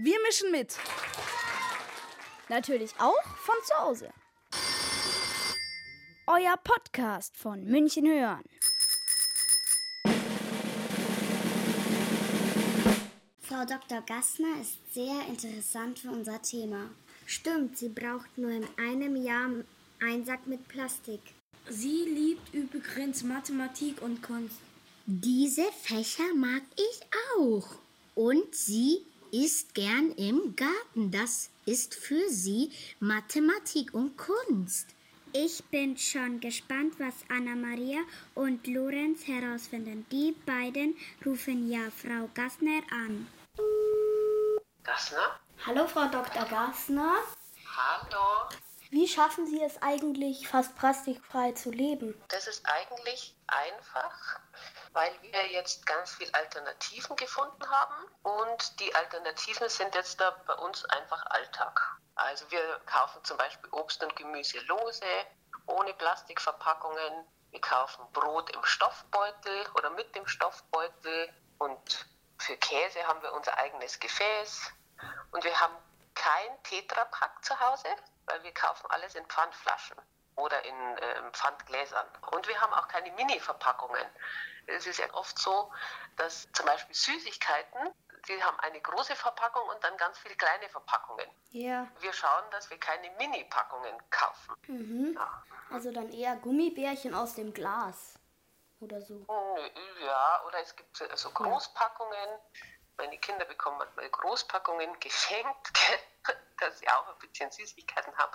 Wir mischen mit. Natürlich auch von zu Hause. Euer Podcast von München hören. Frau Dr. Gassner ist sehr interessant für unser Thema. Stimmt, sie braucht nur in einem Jahr einen Sack mit Plastik. Sie liebt übrigens Mathematik und Kunst. Diese Fächer mag ich auch. Und sie ist gern im Garten. Das ist für sie Mathematik und Kunst. Ich bin schon gespannt, was Anna-Maria und Lorenz herausfinden. Die beiden rufen ja Frau Gassner an. Gassner? Hallo, Frau Dr. Gassner. Hallo. Wie schaffen Sie es eigentlich, fast plastikfrei zu leben? Das ist eigentlich einfach, weil wir jetzt ganz viele Alternativen gefunden haben und die Alternativen sind jetzt da bei uns einfach Alltag. Also wir kaufen zum Beispiel Obst und Gemüse lose, ohne Plastikverpackungen. Wir kaufen Brot im Stoffbeutel oder mit dem Stoffbeutel und für Käse haben wir unser eigenes Gefäß und wir haben kein Tetrapack zu Hause, weil wir kaufen alles in Pfandflaschen oder in äh, Pfandgläsern. Und wir haben auch keine Mini-Verpackungen. Es ist ja oft so, dass zum Beispiel Süßigkeiten, die haben eine große Verpackung und dann ganz viele kleine Verpackungen. Ja. Wir schauen, dass wir keine Mini-Packungen kaufen. Mhm. Ja. Also dann eher Gummibärchen aus dem Glas oder so. Ja, oder es gibt so also Großpackungen. Meine Kinder bekommen manchmal Großpackungen geschenkt, dass sie auch ein bisschen Süßigkeiten haben.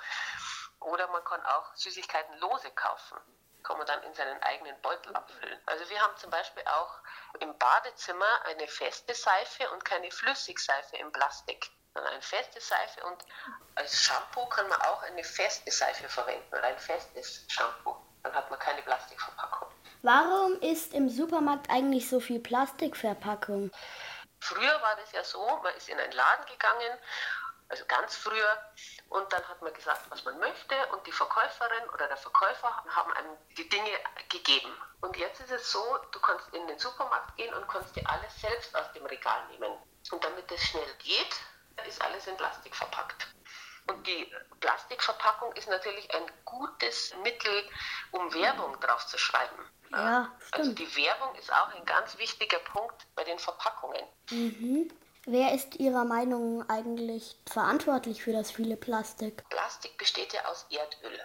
Oder man kann auch Süßigkeiten lose kaufen. Kann man dann in seinen eigenen Beutel abfüllen. Also wir haben zum Beispiel auch im Badezimmer eine feste Seife und keine Flüssigseife im Plastik. Sondern eine feste Seife und als Shampoo kann man auch eine feste Seife verwenden oder ein festes Shampoo. Dann hat man keine Plastikverpackung. Warum ist im Supermarkt eigentlich so viel Plastikverpackung? Früher war das ja so, man ist in einen Laden gegangen, also ganz früher, und dann hat man gesagt, was man möchte, und die Verkäuferin oder der Verkäufer haben einem die Dinge gegeben. Und jetzt ist es so, du kannst in den Supermarkt gehen und kannst dir alles selbst aus dem Regal nehmen. Und damit es schnell geht, ist alles in Plastik verpackt. Und die Plastikverpackung ist natürlich ein gutes Mittel, um Werbung drauf zu schreiben. Ja, Also stimmt. die Werbung ist auch ein ganz wichtiger Punkt bei den Verpackungen. Wer ist Ihrer Meinung eigentlich verantwortlich für das viele Plastik? Plastik besteht ja aus Erdöl.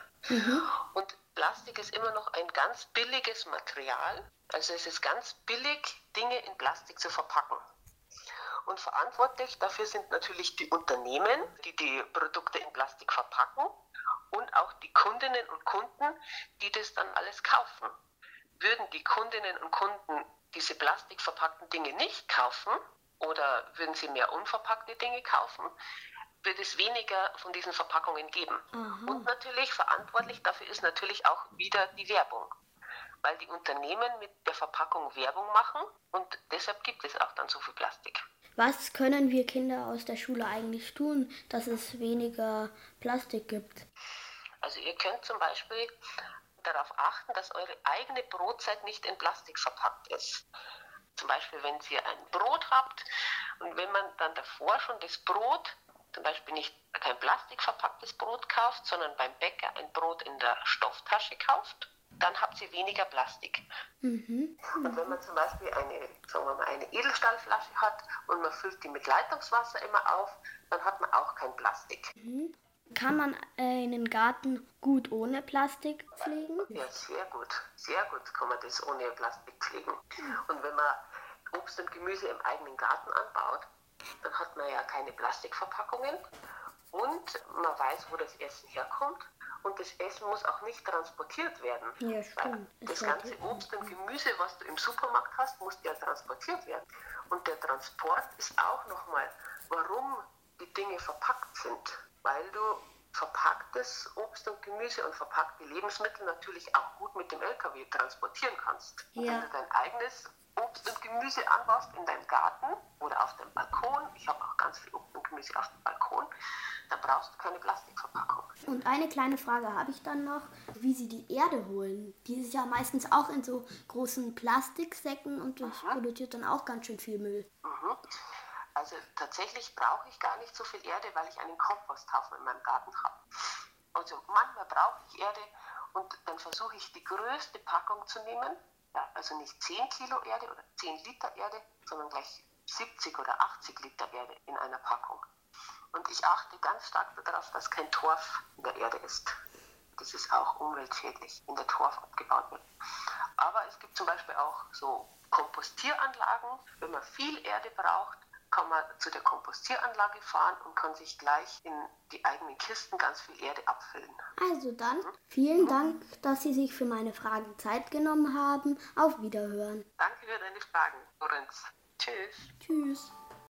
Und Plastik ist immer noch ein ganz billiges Material. Also es ist ganz billig, Dinge in Plastik zu verpacken. Und verantwortlich dafür sind natürlich die Unternehmen, die die Produkte in Plastik verpacken und auch die Kundinnen und Kunden, die das dann alles kaufen. Würden die Kundinnen und Kunden diese plastikverpackten Dinge nicht kaufen oder würden sie mehr unverpackte Dinge kaufen, wird es weniger von diesen Verpackungen geben. Und natürlich verantwortlich dafür ist natürlich auch wieder die Werbung, weil die Unternehmen mit der Verpackung Werbung machen und deshalb gibt es auch dann so viel Plastik. Was können wir Kinder aus der Schule eigentlich tun, dass es weniger Plastik gibt? Also ihr könnt zum Beispiel darauf achten, dass eure eigene Brotzeit nicht in Plastik verpackt ist. Zum Beispiel, wenn ihr ein Brot habt und wenn man dann davor schon das Brot, zum Beispiel nicht kein plastikverpacktes Brot kauft, sondern beim Bäcker ein Brot in der Stofftasche kauft, dann habt ihr weniger Plastik. Und wenn man zum Beispiel eine, sagen wir mal, eine Edelstahlflasche hat und man füllt die mit Leitungswasser immer auf, dann hat man auch kein Plastik. Kann man äh, einen Garten gut ohne Plastik pflegen? Ja, sehr gut. Sehr gut kann man das ohne Plastik pflegen. Und wenn man Obst und Gemüse im eigenen Garten anbaut, dann hat man ja keine Plastikverpackungen und man weiß, wo das Essen herkommt. Und das Essen muss auch nicht transportiert werden. Ja, stimmt. Das ganze Obst und Gemüse, was du im Supermarkt hast, muss ja transportiert werden. Und der Transport ist auch nochmal, warum die Dinge verpackt sind. Weil du verpacktes Obst und Gemüse und verpackte Lebensmittel natürlich auch gut mit dem LKW transportieren kannst. Ja. Wenn du dein eigenes Obst und Gemüse anbaust in deinem Garten oder auf dem Balkon, ich habe auch ganz viel Obst und Gemüse auf dem Balkon, dann brauchst du keine Plastikverpackung. Und eine kleine Frage habe ich dann noch, wie Sie die Erde holen. Die ist ja meistens auch in so großen Plastiksäcken und das produziert dann auch ganz schön viel Müll. Also tatsächlich brauche ich gar nicht so viel Erde, weil ich einen Komposthaufen in meinem Garten habe. Also manchmal brauche ich Erde und dann versuche ich die größte Packung zu nehmen. Ja, also nicht 10 Kilo Erde oder 10 Liter Erde, sondern gleich 70 oder 80 Liter Erde in einer Packung. Und ich achte ganz stark darauf, dass kein Torf in der Erde ist. Das ist auch umweltschädlich, wenn der Torf abgebaut wird. Aber es gibt zum Beispiel auch so Kompostieranlagen. Wenn man viel Erde braucht, kann man zu der Kompostieranlage fahren und kann sich gleich in die eigenen Kisten ganz viel Erde abfüllen. Also dann, vielen Dank, dass Sie sich für meine Fragen Zeit genommen haben. Auf Wiederhören. Danke für deine Fragen, Lorenz. Tschüss. Tschüss.